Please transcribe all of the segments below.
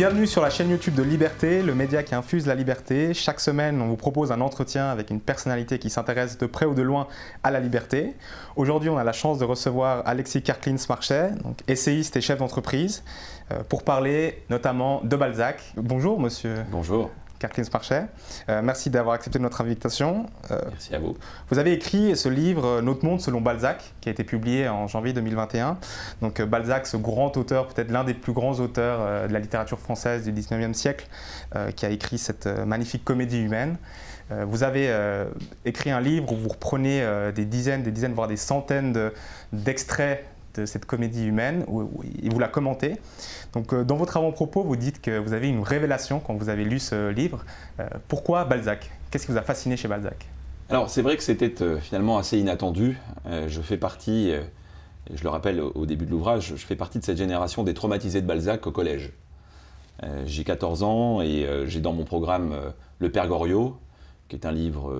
Bienvenue sur la chaîne YouTube de Liberté, le média qui infuse la liberté. Chaque semaine, on vous propose un entretien avec une personnalité qui s'intéresse de près ou de loin à la liberté. Aujourd'hui, on a la chance de recevoir Alexis Karklins-Marchais, essayiste et chef d'entreprise, euh, pour parler notamment de Balzac. Bonjour, monsieur. Bonjour. Karklins Marchais. Euh, merci d'avoir accepté notre invitation. Euh, merci à vous. Vous avez écrit ce livre euh, Notre monde selon Balzac, qui a été publié en janvier 2021. Donc Balzac, ce grand auteur, peut-être l'un des plus grands auteurs de la littérature française du 19e siècle, qui a écrit cette magnifique comédie humaine. Vous avez écrit un livre où vous reprenez des dizaines, des dizaines, voire des centaines d'extraits cette comédie humaine et vous la commentez. Donc, euh, dans votre avant-propos, vous dites que vous avez une révélation quand vous avez lu ce livre. Euh, pourquoi Balzac? Qu'est-ce qui vous a fasciné chez Balzac? Alors, c'est vrai que c'était euh, finalement assez inattendu. je fais partie, je le rappelle au début de l'ouvrage, je fais partie de cette génération des traumatisés de Balzac au collège. j'ai 14 ans et j'ai dans mon programme Le Père Goriot, qui est un livre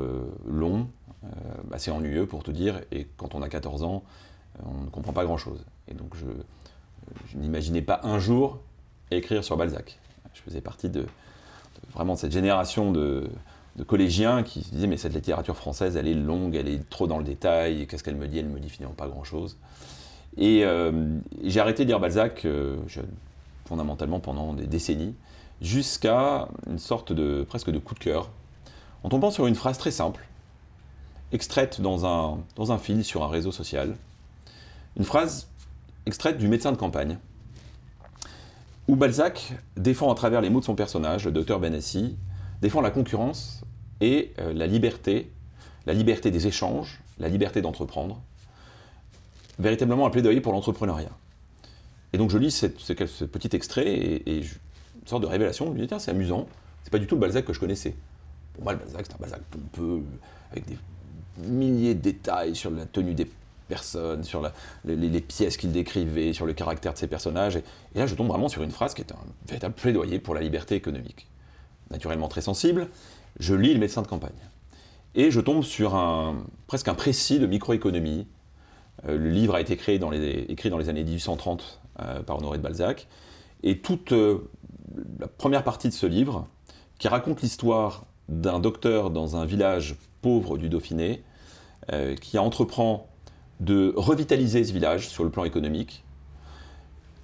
long, assez ennuyeux pour tout dire, et quand on a 14 ans, on ne comprend pas grand-chose. Et donc je, n'imaginais pas un jour écrire sur Balzac. Je faisais partie de, vraiment de cette génération de, collégiens qui se disaient mais cette littérature française elle est longue, elle est trop dans le détail, qu'est-ce qu'elle me dit? Elle me dit finalement pas grand-chose. Et euh, j'ai arrêté de lire Balzac euh, fondamentalement pendant des décennies, jusqu'à une sorte de presque de coup de cœur, en tombant sur une phrase très simple, extraite dans un, dans un fil sur un réseau social, une phrase extraite du médecin de campagne, où Balzac défend à travers les mots de son personnage, le docteur Benassi, défend la concurrence et euh, la liberté, la liberté des échanges, la liberté d'entreprendre, véritablement un plaidoyer pour l'entrepreneuriat. Et donc je lis ce petit extrait et, une sorte de révélation, je me dis tiens c'est amusant, c'est pas du tout le Balzac que je connaissais. Pour moi le Balzac c'est un Balzac pompeux, avec des milliers de détails sur la tenue des personnes, sur les, pièces qu'il décrivait, sur le caractère de ses personnages. Et, là, je tombe vraiment sur une phrase qui est un véritable plaidoyer pour la liberté économique. Naturellement très sensible, je lis Le médecin de campagne. Et je tombe sur un, presque un précis de microéconomie. Euh, le livre a été écrit dans les années 1830 euh, par Honoré de Balzac. Et toute euh, la première partie de ce livre, qui raconte l'histoire d'un docteur dans un village pauvre du Dauphiné, qui entreprend de revitaliser ce village sur le plan économique.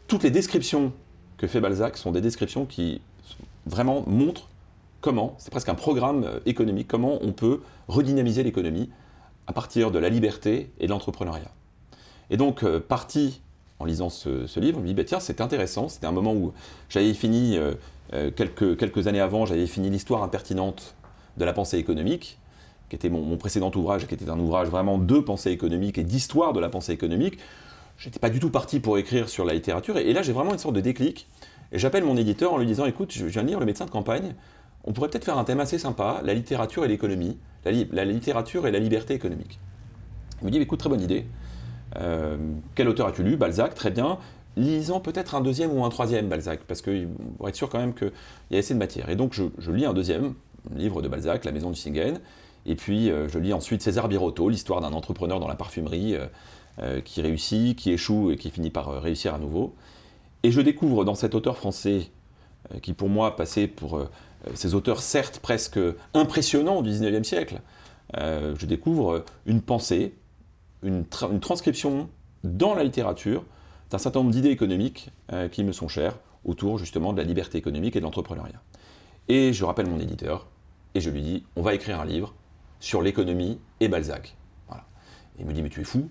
Toutes les descriptions que fait Balzac sont des descriptions qui vraiment montrent comment, c'est presque un programme euh, économique, comment on peut redynamiser l'économie à partir de la liberté et de l'entrepreneuriat. Et donc, euh, parti en lisant ce, livre, je me dis, bah, tiens, c'est intéressant, c'était un moment où j'avais fini, euh, quelques, quelques années avant, j'avais fini l'histoire impertinente de la pensée économique, qui était mon, précédent ouvrage, qui était un ouvrage vraiment de pensée économique et d'histoire de la pensée économique. J'étais pas du tout parti pour écrire sur la littérature, et, là j'ai vraiment une sorte de déclic. Et j'appelle mon éditeur en lui disant écoute, je viens de lire Le médecin de campagne, on pourrait peut-être faire un thème assez sympa, la littérature et l'économie, la, littérature et la liberté économique. Il me dit écoute, très bonne idée. Euh, quel auteur as-tu lu? Balzac, très bien. Lisons peut-être un deuxième ou un troisième Balzac, parce qu'il va être sûr quand même qu'il y a assez de matière. Et donc je, je lis un deuxième livre de Balzac, La maison du Singen, et puis, euh, je lis ensuite César Birotteau, l'histoire d'un entrepreneur dans la parfumerie euh, euh, qui réussit, qui échoue et qui finit par réussir à nouveau. Et je découvre dans cet auteur français, qui pour moi passait pour ces auteurs certes presque impressionnants du 19e siècle, je découvre une pensée, une, une, transcription dans la littérature d'un certain nombre d'idées économiques qui me sont chères autour justement de la liberté économique et de l'entrepreneuriat. Et je rappelle mon éditeur et je lui dis, on va écrire un livre sur l'économie et Balzac. Il me dit, mais tu es fou,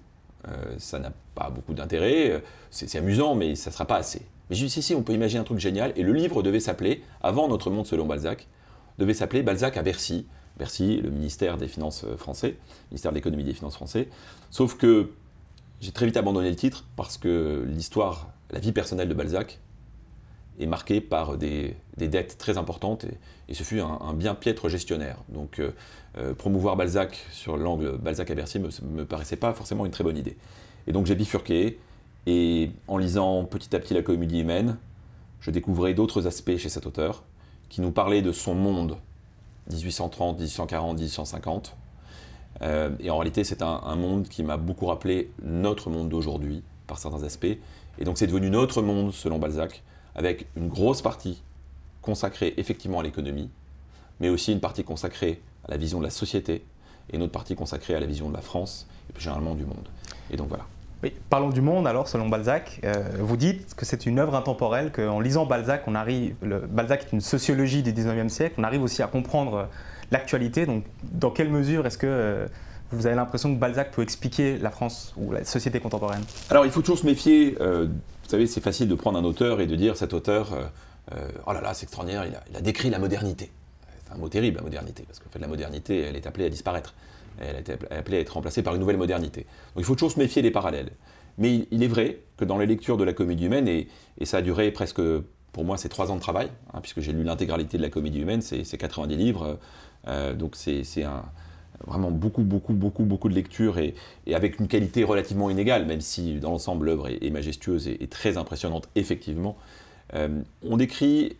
euh, ça n'a pas beaucoup d'intérêt, euh, c'est amusant, mais ça ne sera pas assez. Mais je lui dis, si, si, on peut imaginer un truc génial, et le livre devait s'appeler, avant Notre Monde selon Balzac, devait s'appeler Balzac à Bercy, Bercy, le ministère des Finances euh, français, ministère de l'économie des Finances français, sauf que j'ai très vite abandonné le titre, parce que l'histoire, la vie personnelle de Balzac, est marqué par des, dettes très importantes et, ce fut un, bien piètre gestionnaire. Donc euh, euh, promouvoir Balzac sur l'angle Balzac à Bercy me, me paraissait pas forcément une très bonne idée. Et donc j'ai bifurqué et en lisant petit à petit la comédie humaine, je découvrais d'autres aspects chez cet auteur qui nous parlait de son monde 1830, 1840, 1850. et en réalité, c'est un monde qui m'a beaucoup rappelé notre monde d'aujourd'hui par certains aspects. Et donc c'est devenu notre monde selon Balzac, avec une grosse partie consacrée effectivement à l'économie, mais aussi une partie consacrée à la vision de la société et une autre partie consacrée à la vision de la France et plus généralement du monde. Et donc voilà. Parlons du monde alors, selon Balzac. Euh, vous dites que c'est une œuvre intemporelle, qu'en lisant Balzac, on arrive. Balzac est une sociologie du 19e siècle, on arrive aussi à comprendre l'actualité. Donc, dans quelle mesure est-ce que euh, vous avez l'impression que Balzac peut expliquer la France ou la société contemporaine Alors, il faut toujours se méfier. Euh, vous savez, c'est facile de prendre un auteur et de dire cet auteur, oh là là, c'est extraordinaire, il a, décrit la modernité. C'est un mot terrible, la modernité, parce qu'en fait, la modernité, elle est appelée à disparaître. Elle est appelée à être remplacée par une nouvelle modernité. Donc, il faut toujours se méfier des parallèles. Mais il est vrai que dans les lectures de la comédie humaine, et, ça a duré presque, pour moi, c'est trois ans de travail, hein, puisque j'ai lu l'intégralité de la comédie humaine, c'est 90 livres, euh, donc c'est vraiment beaucoup, beaucoup, beaucoup, beaucoup de lectures et, avec une qualité relativement inégale, même si dans l'ensemble l'œuvre est, majestueuse et, très impressionnante, effectivement. Euh, on décrit,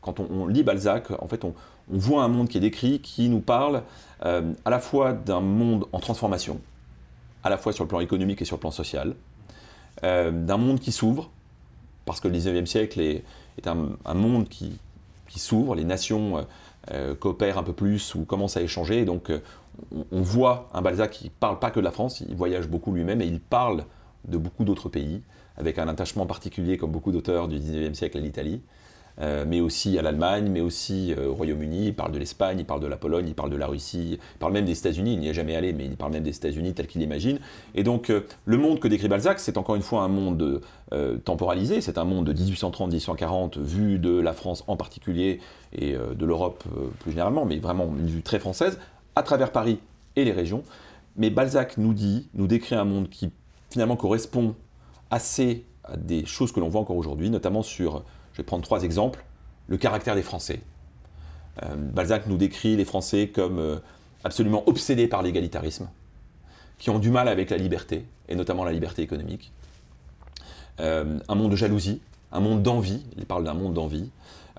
quand on, lit Balzac, en fait, on, voit un monde qui est décrit qui nous parle euh, à la fois d'un monde en transformation, à la fois sur le plan économique et sur le plan social, euh, d'un monde qui s'ouvre, parce que le 19e siècle est, un, monde qui, s'ouvre, les nations coopèrent un peu plus ou commencent à échanger, donc on, voit un Balzac qui parle pas que de la France, il voyage beaucoup lui-même et il parle de beaucoup d'autres pays, avec un attachement particulier, comme beaucoup d'auteurs du 19e siècle, à l'Italie. Euh, mais aussi à l'Allemagne, mais aussi euh, au Royaume-Uni. Il parle de l'Espagne, il parle de la Pologne, il parle de la Russie, il parle même des États-Unis. Il n'y est jamais allé, mais il parle même des États-Unis tel qu'il imagine. Et donc, euh, le monde que décrit Balzac, c'est encore une fois un monde temporalisé. C'est un monde de 1830-1840, vu de la France en particulier et de l'Europe plus généralement, mais vraiment une vue très française, à travers Paris et les régions. Mais Balzac nous dit, nous décrit un monde qui finalement correspond assez à des choses que l'on voit encore aujourd'hui, notamment sur je vais prendre trois exemples. Le caractère des Français. Euh, Balzac nous décrit les Français comme euh, absolument obsédés par l'égalitarisme, qui ont du mal avec la liberté, et notamment la liberté économique. Euh, un monde de jalousie, un monde d'envie, il parle d'un monde d'envie.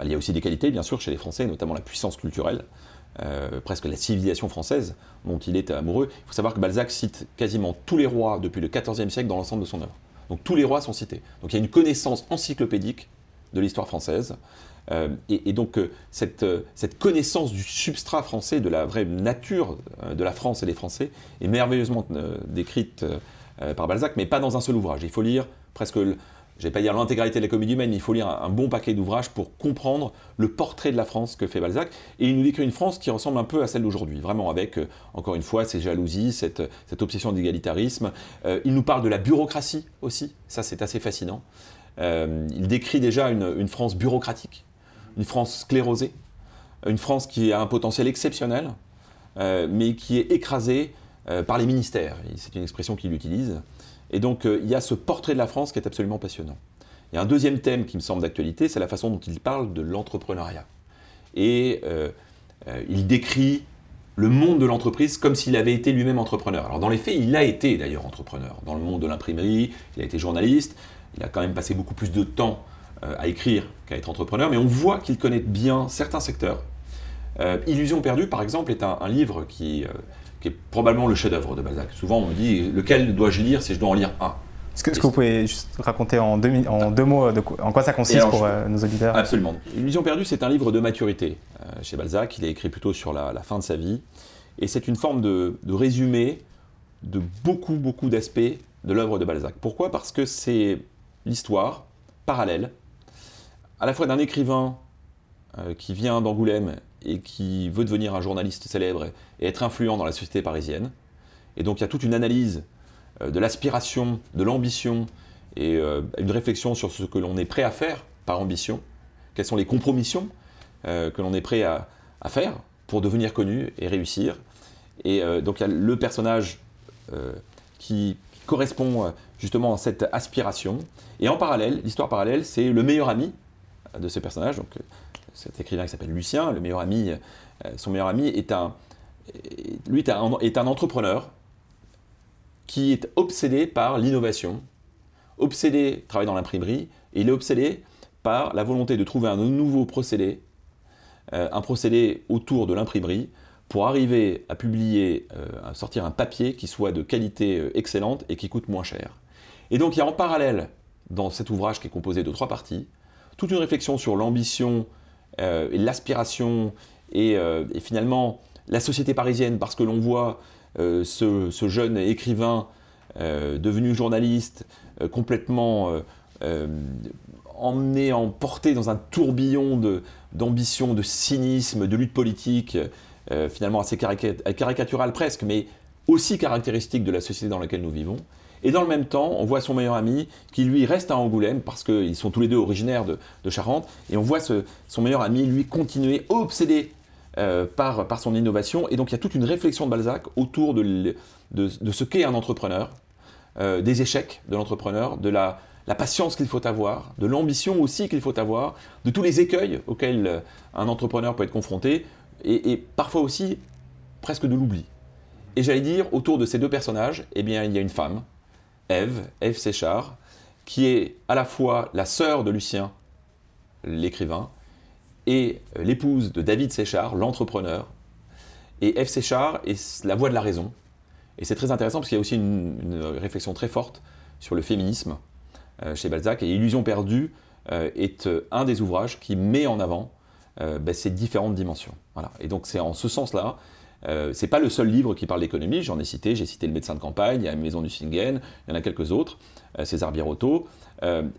Il y a aussi des qualités, bien sûr, chez les Français, notamment la puissance culturelle, presque la civilisation française dont il est amoureux. Il faut savoir que Balzac cite quasiment tous les rois depuis le XIVe siècle dans l'ensemble de son œuvre. Donc tous les rois sont cités. Donc il y a une connaissance encyclopédique de l'histoire française. Euh, et, donc euh, cette, euh, cette, connaissance du substrat français, de la vraie nature de la France et des Français, est merveilleusement décrite par Balzac, mais pas dans un seul ouvrage. Il faut lire presque, je vais pas dire l'intégralité de la comédie humaine, mais il faut lire un, bon paquet d'ouvrages pour comprendre le portrait de la France que fait Balzac. Et il nous décrit une France qui ressemble un peu à celle d'aujourd'hui, vraiment avec, encore une fois, ces jalousies, cette, obsession d'égalitarisme. il nous parle de la bureaucratie aussi, ça c'est assez fascinant. Euh, il décrit déjà une, France bureaucratique, une France sclérosée, une France qui a un potentiel exceptionnel, euh, mais qui est écrasée euh, par les ministères. C'est une expression qu'il utilise. Et donc il y a ce portrait de la France qui est absolument passionnant. Il y a un deuxième thème qui me semble d'actualité, c'est la façon dont il parle de l'entrepreneuriat. Et il décrit le monde de l'entreprise comme s'il avait été lui-même entrepreneur. Alors dans les faits, il a été d'ailleurs entrepreneur. Dans le monde de l'imprimerie, il a été journaliste, il a quand même passé beaucoup plus de temps euh, à écrire qu'à être entrepreneur, mais on voit qu'il connaît bien certains secteurs. Euh, Illusion perdue, par exemple, est un, livre qui, euh, qui, est probablement le chef-d'œuvre de Balzac. Souvent, on me dit lequel dois-je lire si je dois en lire un? Est-ce que, que, vous pouvez juste raconter en deux, en deux mots de en quoi ça consiste pour nos auditeurs? Absolument. Illusion perdue, c'est un livre de maturité chez Balzac. Il est écrit plutôt sur la, fin de sa vie. Et c'est une forme de, de, résumé de beaucoup, beaucoup d'aspects de l'œuvre de Balzac. Pourquoi? Parce que c'est l'histoire parallèle, à la fois d'un écrivain euh, qui vient d'Angoulême et qui veut devenir un journaliste célèbre et être influent dans la société parisienne. Et donc il y a toute une analyse euh, de l'aspiration, de l'ambition et euh, une réflexion sur ce que l'on est prêt à faire par ambition, quelles sont les compromissions que l'on est prêt à, faire pour devenir connu et réussir. Et donc il y a le personnage qui correspond justement à cette aspiration. Et en parallèle, l'histoire parallèle, c'est le meilleur ami de ce personnage, cet écrivain qui s'appelle Lucien, euh, son meilleur ami est un, lui est un, entrepreneur qui est obsédé par l'innovation, obsédé, travaille dans l'imprimerie, et il est obsédé par la volonté de trouver un nouveau procédé, euh, un procédé autour de l'imprimerie, pour arriver à publier, à sortir un papier qui soit de qualité excellente et qui coûte moins cher. Et donc il y a en parallèle, dans cet ouvrage qui est composé de trois parties, toute une réflexion sur l'ambition l'aspiration et, finalement la société parisienne, parce que l'on voit ce, jeune écrivain devenu journaliste complètement emmené, emporté dans un tourbillon d'ambition, de, cynisme, de lutte politique, euh, finalement assez caricatural presque, mais aussi caractéristique de la société dans laquelle nous vivons. Et dans le même temps, on voit son meilleur ami qui lui reste à Angoulême parce qu'ils sont tous les deux originaires de, Charente, et on voit son meilleur ami lui continuer obsédé euh, par, par son innovation. Et donc il y a toute une réflexion de Balzac autour de, de, ce qu'est un entrepreneur, euh, des échecs de l'entrepreneur, de la, la patience qu'il faut avoir, de l'ambition aussi qu'il faut avoir, de tous les écueils auxquels euh, un entrepreneur peut être confronté, et, parfois aussi presque de l'oubli. Et j'allais dire, autour de ces deux personnages, eh bien, il y a une femme, Ève, Ève Séchard, qui est à la fois la sœur de Lucien, l'écrivain, et l'épouse de David Séchard, l'entrepreneur. Et Ève Séchard est la voix de la raison. Et c'est très intéressant parce qu'il y a aussi une réflexion très forte sur le féminisme, euh, chez Balzac. Et Illusion perdue euh, est euh, un des ouvrages qui met en avant ben, ces différentes dimensions. Voilà. Et donc c'est en ce sens-là, euh, c'est pas le seul livre qui parle d'économie, j'en ai cité, j'ai cité Le médecin de campagne, il y a Maison du Singen, il y en a quelques autres, César Birotteau,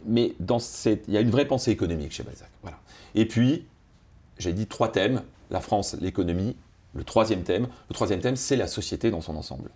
mais dans il y a une vraie pensée économique chez Balzac. Voilà. Et puis, j'ai dit trois thèmes, la France, l'économie, le troisième thème, le troisième thème, c'est la société dans son ensemble.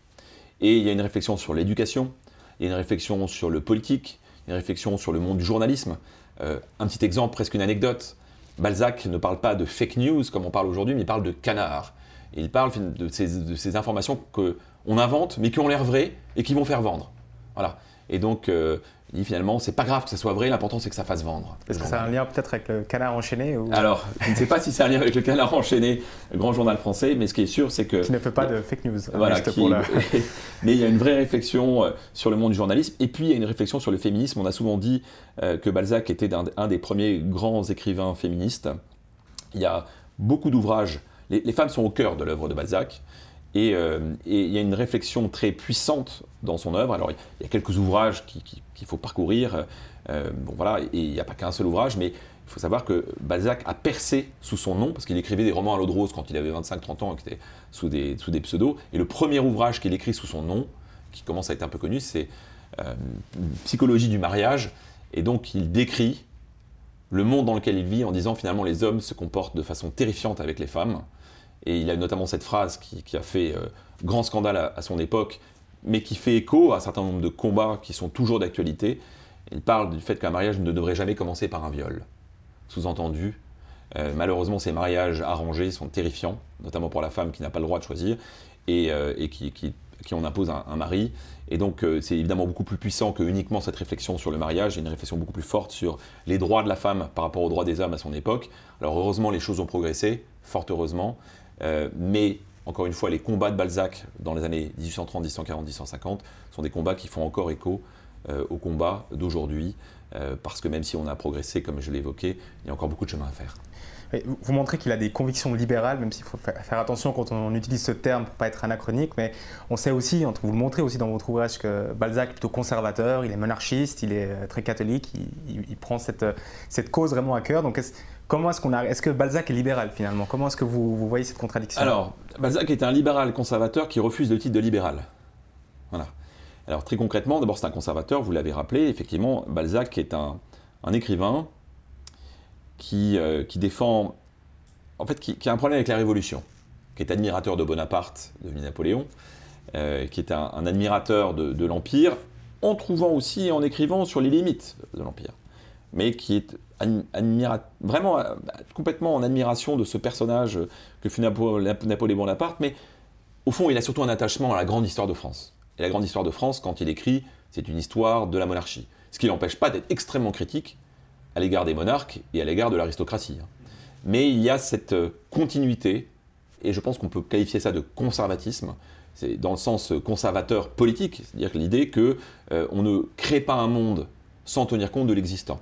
Et il y a une réflexion sur l'éducation, il y a une réflexion sur le politique, une réflexion sur le monde du journalisme. Euh, un petit exemple, presque une anecdote. Balzac ne parle pas de fake news comme on parle aujourd'hui, mais il parle de canard. Il parle de ces, de ces informations qu'on invente, mais qui ont l'air vraies et qui vont faire vendre. Voilà. Et donc, euh, il dit finalement, c'est pas grave que ça soit vrai, l'important c'est que ça fasse vendre. Est-ce que c'est un lien peut-être avec le canard enchaîné Alors, je ne sais pas si c'est un lien avec le canard enchaîné, le grand journal français, mais ce qui est sûr, c'est que. Qui ne fait pas de fake news. Voilà, mais il y a une vraie réflexion euh, sur le monde du journalisme, et puis il y a une réflexion sur le féminisme. On a souvent dit euh, que Balzac était un, des premiers grands écrivains féministes. Il y a beaucoup d'ouvrages. Les femmes sont au cœur de l'œuvre de Balzac. Euh, et, il y a une réflexion très puissante dans son œuvre. Alors, il y a quelques ouvrages qu'il faut parcourir. Euh, bon, voilà, et il n'y a pas qu'un seul ouvrage, mais il faut savoir que Balzac a percé sous son nom, parce qu'il écrivait des romans à l'eau de rose quand il avait 25-30 ans, qui étaient sous des, sous des pseudos. Et le premier ouvrage qu'il écrit sous son nom, qui commence à être un peu connu, c'est euh, Psychologie du mariage. Et donc, il décrit le monde dans lequel il vit en disant finalement les hommes se comportent de façon terrifiante avec les femmes. Et il a notamment cette phrase qui, a fait euh, grand scandale à, son époque, mais qui fait écho à un certain nombre de combats qui sont toujours d'actualité. Il parle du fait qu'un mariage ne devrait jamais commencer par un viol. Sous-entendu, euh, malheureusement, ces mariages arrangés sont terrifiants, notamment pour la femme qui n'a pas le droit de choisir et, euh, qui, qui, en impose un, mari. Et donc, c'est évidemment beaucoup plus puissant que uniquement cette réflexion sur le mariage. A une réflexion beaucoup plus forte sur les droits de la femme par rapport aux droits des hommes à son époque. Alors, heureusement, les choses ont progressé, fort heureusement. Euh, mais encore une fois, les combats de Balzac dans les années 1830, 1840, 1850 sont des combats qui font encore écho euh, aux combats d'aujourd'hui, euh, parce que même si on a progressé, comme je évoqué, il y a encore beaucoup de chemin à faire. Vous montrez qu'il a des convictions libérales, même s'il faut faire attention quand on utilise ce terme pour pas être anachronique, mais on sait aussi, vous le montrez aussi dans votre ouvrage, que Balzac est plutôt conservateur, il est monarchiste, il est très catholique, il, prend cette, cause vraiment à cœur. Comment est-ce que Balzac est libéral finalement? Comment est-ce que vous, voyez cette contradiction? Alors, Balzac est un libéral conservateur qui refuse le titre de libéral. Voilà. Alors très concrètement, d'abord c'est un conservateur, vous l'avez rappelé, effectivement, Balzac est un, écrivain qui, euh, qui, défend, en fait, qui, a un problème avec la Révolution, qui est admirateur de Bonaparte, de Napoléon, euh, qui est un, admirateur de l'Empire, en trouvant aussi et en écrivant sur les limites de l'Empire, mais qui est vraiment euh, complètement en admiration de ce personnage que fut Napoléon Bonaparte, mais au fond, il a surtout un attachement à la grande histoire de France. Et la grande histoire de France, quand il écrit, c'est une histoire de la monarchie. Ce qui l'empêche pas d'être extrêmement critique à l'égard des monarques et à l'égard de l'aristocratie. Hein. Mais il y a cette euh, continuité, et je pense qu'on peut qualifier ça de conservatisme, c'est dans le sens conservateur politique, c'est-à-dire l'idée qu'on euh, on ne crée pas un monde sans tenir compte de l'existant.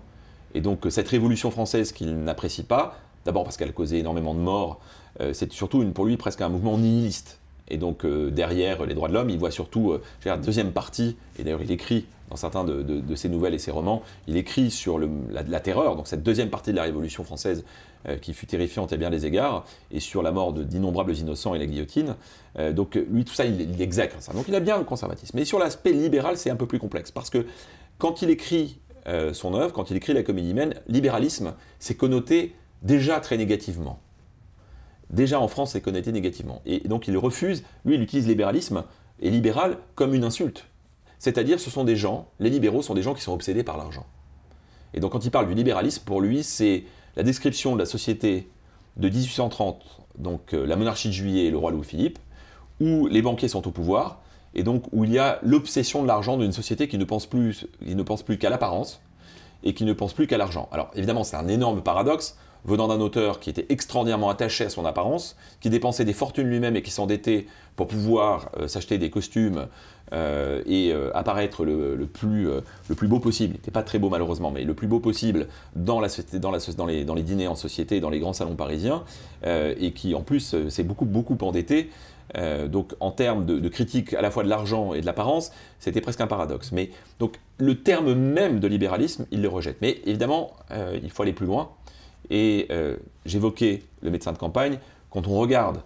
Et donc cette révolution française qu'il n'apprécie pas, d'abord parce qu'elle causé énormément de morts, euh, c'est surtout une, pour lui presque un mouvement nihiliste. Et donc euh, derrière les droits de l'homme, il voit surtout euh, la deuxième partie, et d'ailleurs il écrit dans certains de, ses nouvelles et ses romans. Il écrit sur la, terreur, donc cette deuxième partie de la Révolution française euh, qui fut terrifiante à bien des égards, et sur la mort d'innombrables innocents et la guillotine. Euh, donc lui, tout ça, il, il exècre ça. Donc il a bien le conservatisme. Mais sur l'aspect libéral, c'est un peu plus complexe, parce que quand il écrit euh, son œuvre, quand il écrit La comédie humaine, libéralisme, c'est connoté déjà très négativement. Déjà en France, c'est connoté négativement. Et donc il refuse, lui, il utilise libéralisme et libéral comme une insulte. C'est-à-dire, ce sont des gens, les libéraux sont des gens qui sont obsédés par l'argent. Et donc, quand il parle du libéralisme, pour lui, c'est la description de la société de 1830, donc euh, la monarchie de Juillet et le roi Louis-Philippe, où les banquiers sont au pouvoir, et donc où il y a l'obsession de l'argent d'une société qui ne pense plus, qui ne pense plus qu'à l'apparence et qui ne pense plus qu'à l'argent. Alors évidemment, c'est un énorme paradoxe venant d'un auteur qui était extraordinairement attaché à son apparence, qui dépensait des fortunes lui-même et qui s'endettait pour pouvoir euh, s'acheter des costumes euh, et euh, apparaître le, plus, beau possible. Il n'était pas très beau malheureusement, mais le plus beau possible dans, les, dans les dîners en société, dans les grands salons parisiens, et qui en plus s'est beaucoup, beaucoup endetté. Donc en termes de, critique à la fois de l'argent et de l'apparence, c'était presque un paradoxe. Mais donc le terme même de libéralisme, il le rejette. Mais évidemment, il faut aller plus loin. Et j'évoquais le médecin de campagne. Quand on regarde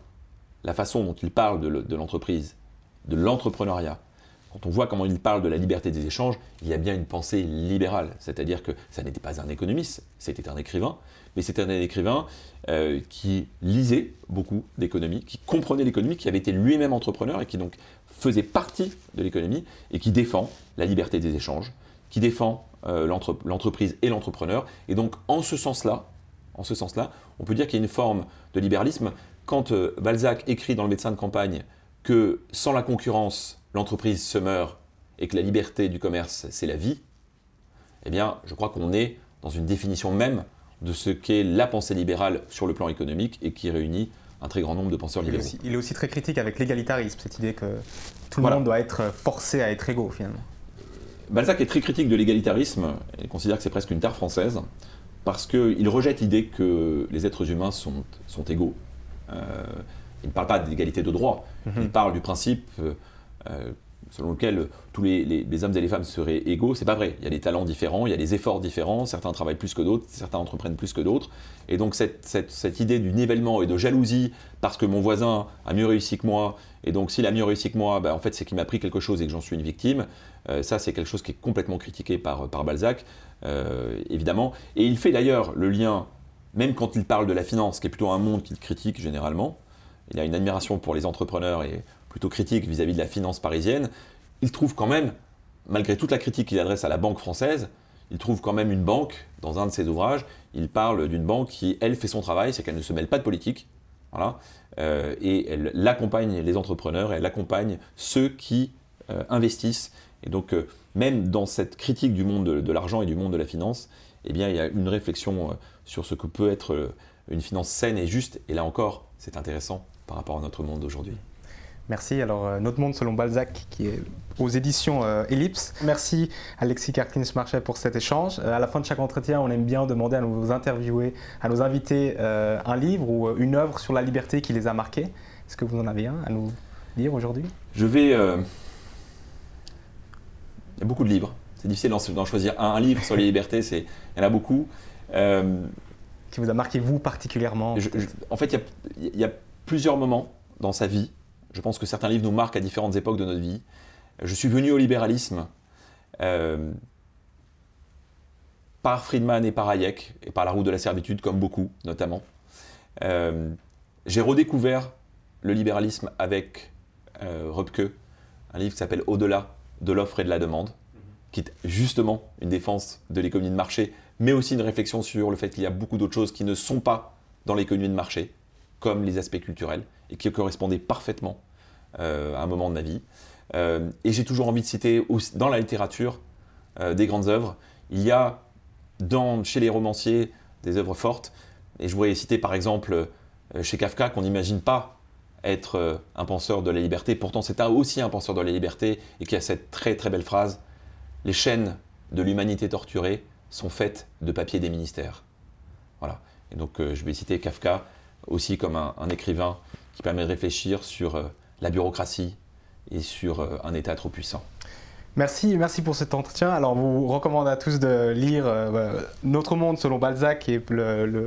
la façon dont il parle de l'entreprise, de l'entrepreneuriat, quand on voit comment il parle de la liberté des échanges, il y a bien une pensée libérale. C'est-à-dire que ça n'était pas un économiste, c'était un écrivain, mais c'était un écrivain euh, qui lisait beaucoup d'économie, qui comprenait l'économie, qui avait été lui-même entrepreneur et qui donc faisait partie de l'économie et qui défend la liberté des échanges, qui défend euh, l'entreprise et l'entrepreneur. Et donc en ce sens-là, on peut dire qu'il y a une forme de libéralisme. Quand euh, Balzac écrit dans le médecin de campagne que sans la concurrence, l'entreprise se meurt et que la liberté du commerce, c'est la vie, eh bien, je crois qu'on est dans une définition même de ce qu'est la pensée libérale sur le plan économique et qui réunit un très grand nombre de penseurs libéraux. Il est aussi, très critique avec l'égalitarisme, cette idée que tout le monde doit être forcé à être égaux finalement. Balzac est très critique de l'égalitarisme et considère que c'est presque une terre française parce qu'il rejette l'idée que les êtres humains sont, sont égaux. Euh, il ne parle pas d'égalité de droit, mhm. il parle du principe euh, euh, selon lequel tous les, hommes et les femmes seraient égaux. C'est pas vrai. Il y a des talents différents, il y a des efforts différents, certains travaillent plus que d'autres, certains entreprennent plus que d'autres. Et donc cette, idée du nivellement et de jalousie parce que mon voisin a mieux réussi que moi, et donc s'il a mieux réussi que moi, ben, en fait c'est qu'il m'a pris quelque chose et que j'en suis une victime, euh, ça c'est quelque chose qui est complètement critiqué par, par Balzac, évidemment. Et il fait d'ailleurs le lien, même quand il parle de la finance, qui est plutôt un monde qu'il critique généralement, il a une admiration pour les entrepreneurs et plutôt critique vis-à-vis de la finance parisienne, il trouve quand même, malgré toute la critique qu'il adresse à la banque française, il trouve quand même une banque, dans un de ses ouvrages, il parle d'une banque qui, elle, fait son travail, c'est qu'elle ne se mêle pas de politique, voilà, euh, et elle accompagne les entrepreneurs, elle accompagne ceux qui euh, investissent. Et donc, euh, même dans cette critique du monde de, de l'argent et du monde de la finance, eh bien, il y a une réflexion sur ce que peut être une finance saine et juste. Et là encore, c'est intéressant par rapport à notre monde d'aujourd'hui. Merci. Alors, euh, Notre Monde selon Balzac, qui est aux éditions euh, Ellipse. Merci Alexis Karkins-Marchais pour cet échange. Euh, à la fin de chaque entretien, on aime bien demander à nos interviewés, à nos invités, un livre ou une œuvre sur la liberté qui les a marqués. Est-ce que vous en avez un à nous lire aujourd'hui? Je vais. Il y a beaucoup de livres. C'est difficile d'en choisir un. Un livre sur les libertés, il y en a beaucoup. Qui vous a marqué, vous, particulièrement En fait, il y a plusieurs moments dans sa vie. Je pense que certains livres nous marquent à différentes époques de notre vie. Je suis venu au libéralisme euh, par Friedman et par Hayek, et par la route de la servitude, comme beaucoup notamment. Euh, j'ai redécouvert le libéralisme avec euh, un livre qui s'appelle Au-delà de l'offre et de la demande, qui est justement une défense de l'économie de marché, mais aussi une réflexion sur le fait qu'il y a beaucoup d'autres choses qui ne sont pas dans l'économie de marché comme les aspects culturels, et qui correspondaient parfaitement euh, à un moment de ma vie. Euh, et j'ai toujours envie de citer dans la littérature euh, des grandes œuvres. Il y a chez les romanciers des œuvres fortes, et je voudrais citer par exemple chez Kafka qu'on n'imagine pas être un penseur de la liberté, pourtant c'est aussi un penseur de la liberté, et qui a cette très très belle phrase, les chaînes de l'humanité torturée sont faites de papier des ministères. Voilà. Et donc je vais citer Kafka, aussi comme un, écrivain qui permet de réfléchir sur euh, la bureaucratie et sur euh, un État trop puissant. Merci, merci pour cet entretien. Alors, vous recommande à tous de lire euh, Notre monde selon Balzac et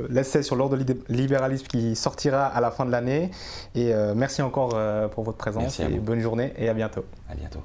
l'essai sur l'ordre de libéralisme qui sortira à la fin de l'année. Et merci encore pour votre présence et bonne journée et à bientôt. À bientôt.